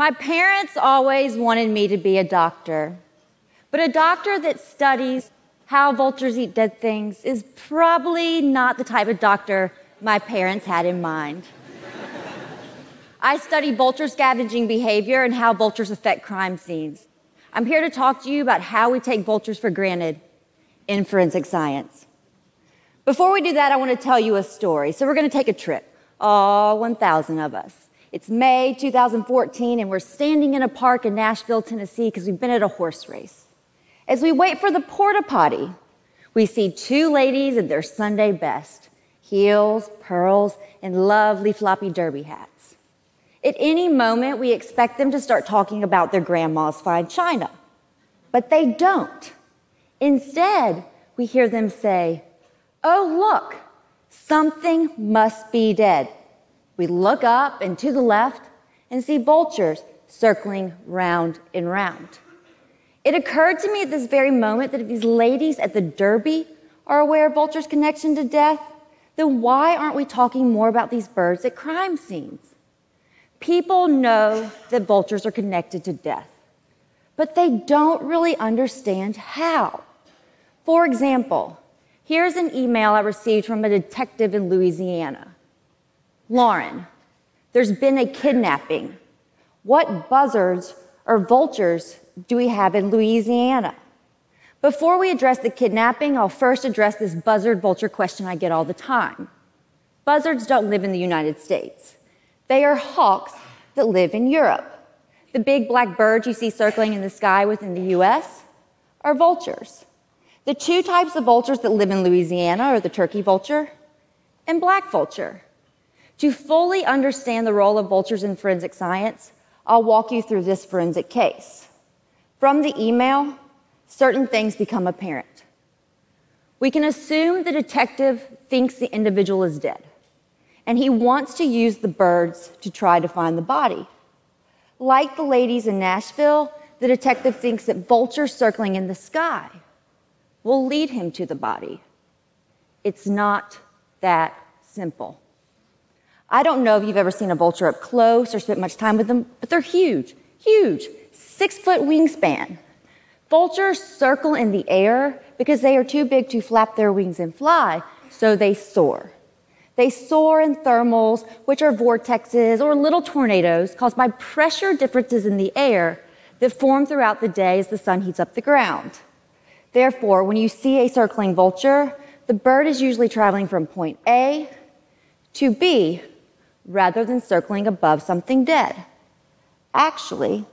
My parents always wanted me to be a doctor, but a doctor that studies how vultures eat dead things is probably not the type of doctor my parents had in mind. I study vulture scavenging behavior and how vultures affect crime scenes. I'm here to talk to you about how we take vultures for granted in forensic science. Before we do that, I want to tell you a story. So, we're going to take a trip, all 1,000 of us. It's May 2014, and we're standing in a park in Nashville, Tennessee, because we've been at a horse race. As we wait for the porta potty, we see two ladies in their Sunday best heels, pearls, and lovely floppy derby hats. At any moment, we expect them to start talking about their grandma's fine china, but they don't. Instead, we hear them say, Oh, look, something must be dead. We look up and to the left and see vultures circling round and round. It occurred to me at this very moment that if these ladies at the Derby are aware of vultures' connection to death, then why aren't we talking more about these birds at crime scenes? People know that vultures are connected to death, but they don't really understand how. For example, here's an email I received from a detective in Louisiana. Lauren, there's been a kidnapping. What buzzards or vultures do we have in Louisiana? Before we address the kidnapping, I'll first address this buzzard vulture question I get all the time. Buzzards don't live in the United States. They are hawks that live in Europe. The big black birds you see circling in the sky within the US are vultures. The two types of vultures that live in Louisiana are the turkey vulture and black vulture. To fully understand the role of vultures in forensic science, I'll walk you through this forensic case. From the email, certain things become apparent. We can assume the detective thinks the individual is dead, and he wants to use the birds to try to find the body. Like the ladies in Nashville, the detective thinks that vultures circling in the sky will lead him to the body. It's not that simple. I don't know if you've ever seen a vulture up close or spent much time with them, but they're huge, huge, six foot wingspan. Vultures circle in the air because they are too big to flap their wings and fly, so they soar. They soar in thermals, which are vortexes or little tornadoes caused by pressure differences in the air that form throughout the day as the sun heats up the ground. Therefore, when you see a circling vulture, the bird is usually traveling from point A to B rather than circling above something dead. Actually,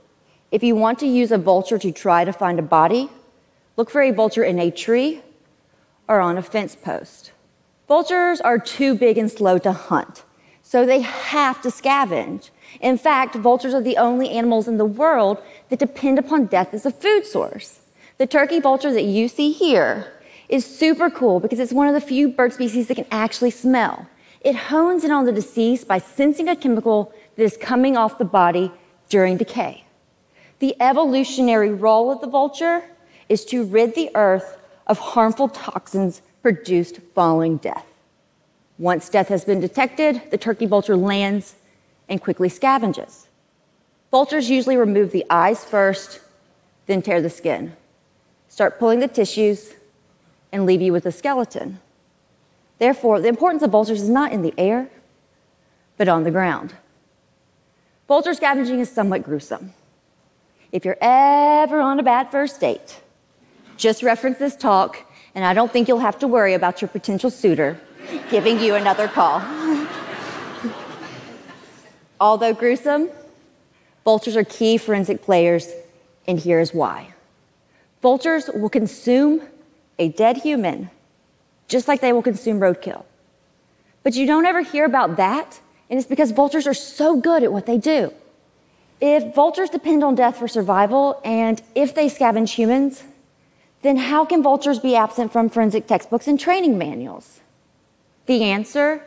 if you want to use a vulture to try to find a body, look for a vulture in a tree or on a fence post. Vultures are too big and slow to hunt, so they have to scavenge. In fact, vultures are the only animals in the world that depend upon death as a food source. The turkey vulture that you see here is super cool because it's one of the few bird species that can actually smell. It hones in on the deceased by sensing a chemical that is coming off the body during decay. The evolutionary role of the vulture is to rid the earth of harmful toxins produced following death. Once death has been detected, the turkey vulture lands and quickly scavenges. Vultures usually remove the eyes first, then tear the skin, start pulling the tissues, and leave you with a skeleton. Therefore, the importance of vultures is not in the air, but on the ground. Vulture scavenging is somewhat gruesome. If you're ever on a bad first date, just reference this talk, and I don't think you'll have to worry about your potential suitor giving you another call. Although gruesome, vultures are key forensic players, and here's why. Vultures will consume a dead human just like they will consume roadkill. But you don't ever hear about that, and it's because vultures are so good at what they do. If vultures depend on death for survival, and if they scavenge humans, then how can vultures be absent from forensic textbooks and training manuals? The answer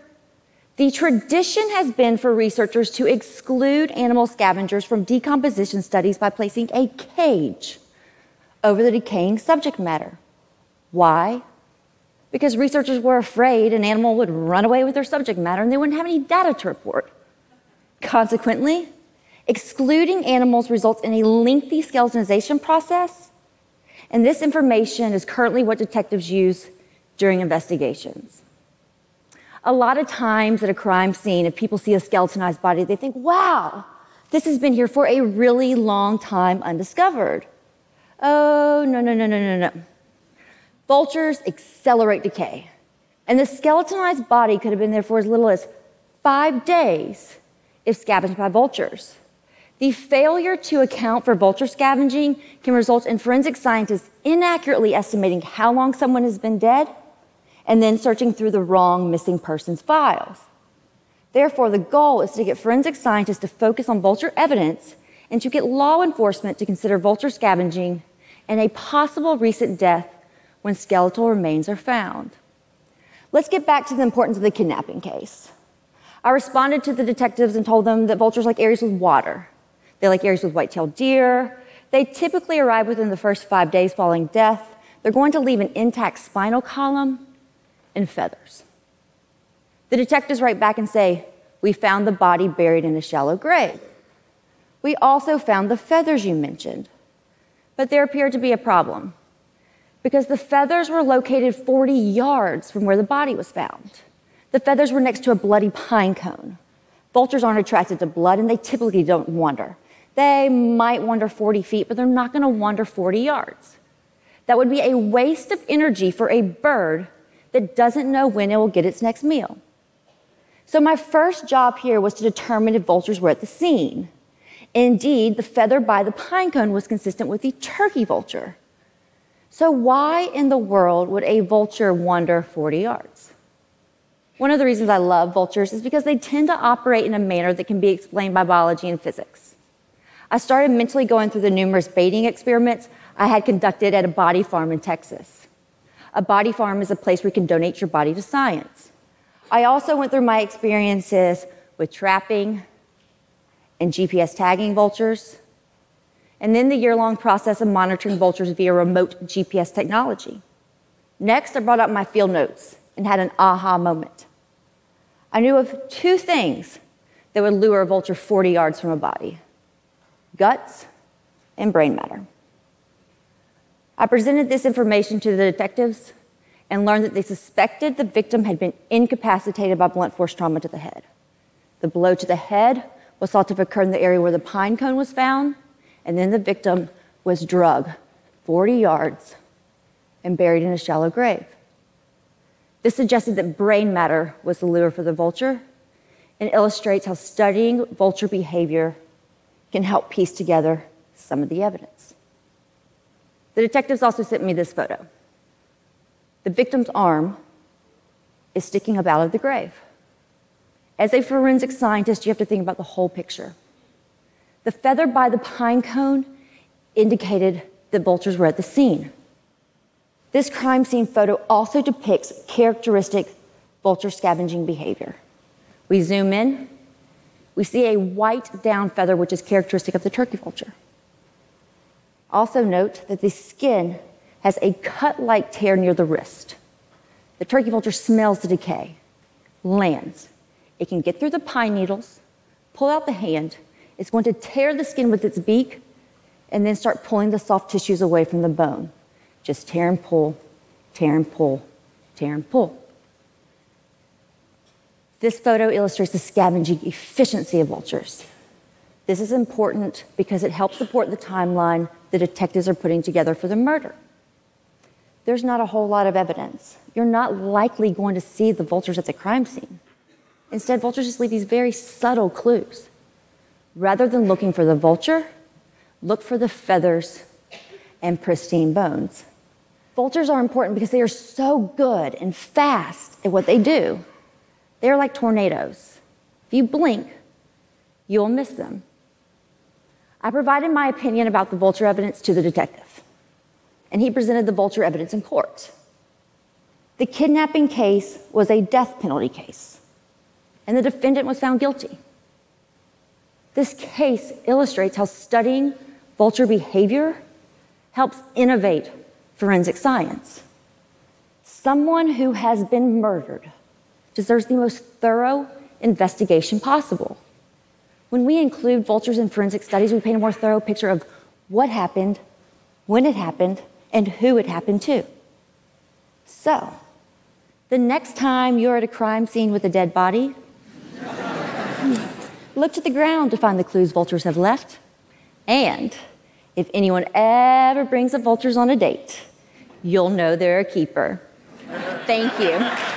the tradition has been for researchers to exclude animal scavengers from decomposition studies by placing a cage over the decaying subject matter. Why? Because researchers were afraid an animal would run away with their subject matter and they wouldn't have any data to report. Consequently, Excluding animals results in a lengthy skeletonization process, and this information is currently what detectives use during investigations. A lot of times at a crime scene, if people see a skeletonized body, they think, wow, this has been here for a really long time undiscovered. Oh, no, no, no, no, no, no. Vultures accelerate decay. And the skeletonized body could have been there for as little as five days if scavenged by vultures. The failure to account for vulture scavenging can result in forensic scientists inaccurately estimating how long someone has been dead and then searching through the wrong missing persons files. Therefore, the goal is to get forensic scientists to focus on vulture evidence and to get law enforcement to consider vulture scavenging and a possible recent death when skeletal remains are found. Let's get back to the importance of the kidnapping case. I responded to the detectives and told them that vultures like areas with water. They like areas with white-tailed deer. They typically arrive within the first five days following death. They're going to leave an intact spinal column and feathers. The detectives write back and say, We found the body buried in a shallow grave. We also found the feathers you mentioned. But there appeared to be a problem because the feathers were located 40 yards from where the body was found. The feathers were next to a bloody pine cone. Vultures aren't attracted to blood and they typically don't wander. They might wander 40 feet, but they're not going to wander 40 yards. That would be a waste of energy for a bird that doesn't know when it will get its next meal. So, my first job here was to determine if vultures were at the scene. Indeed, the feather by the pine cone was consistent with the turkey vulture. So, why in the world would a vulture wander 40 yards? One of the reasons I love vultures is because they tend to operate in a manner that can be explained by biology and physics. I started mentally going through the numerous baiting experiments I had conducted at a body farm in Texas. A body farm is a place where you can donate your body to science. I also went through my experiences with trapping and GPS tagging vultures, and then the year long process of monitoring vultures via remote GPS technology. Next, I brought up my field notes and had an aha moment. I knew of two things that would lure a vulture 40 yards from a body guts and brain matter. I presented this information to the detectives and learned that they suspected the victim had been incapacitated by blunt force trauma to the head. The blow to the head was thought to have occurred in the area where the pine cone was found, and then the victim was drugged 40 yards and buried in a shallow grave. This suggested that brain matter was the lure for the vulture and illustrates how studying vulture behavior can help piece together some of the evidence. The detectives also sent me this photo. The victim's arm is sticking up out of the grave. As a forensic scientist, you have to think about the whole picture. The feather by the pine cone indicated that vultures were at the scene. This crime scene photo also depicts characteristic vulture scavenging behavior. We zoom in, we see a white down feather, which is characteristic of the turkey vulture. Also, note that the skin has a cut like tear near the wrist. The turkey vulture smells the decay, lands. It can get through the pine needles, pull out the hand, it's going to tear the skin with its beak and then start pulling the soft tissues away from the bone. Just tear and pull, tear and pull, tear and pull. This photo illustrates the scavenging efficiency of vultures. This is important because it helps support the timeline the detectives are putting together for the murder. There's not a whole lot of evidence. You're not likely going to see the vultures at the crime scene. Instead, vultures just leave these very subtle clues. Rather than looking for the vulture, look for the feathers and pristine bones. Vultures are important because they are so good and fast at what they do. They're like tornadoes. If you blink, you'll miss them. I provided my opinion about the vulture evidence to the detective, and he presented the vulture evidence in court. The kidnapping case was a death penalty case, and the defendant was found guilty. This case illustrates how studying vulture behavior helps innovate forensic science. Someone who has been murdered deserves the most thorough investigation possible. When we include vultures in forensic studies, we paint a more thorough picture of what happened, when it happened, and who it happened to. So, the next time you're at a crime scene with a dead body, look to the ground to find the clues vultures have left. And if anyone ever brings the vultures on a date, you'll know they're a keeper. Thank you.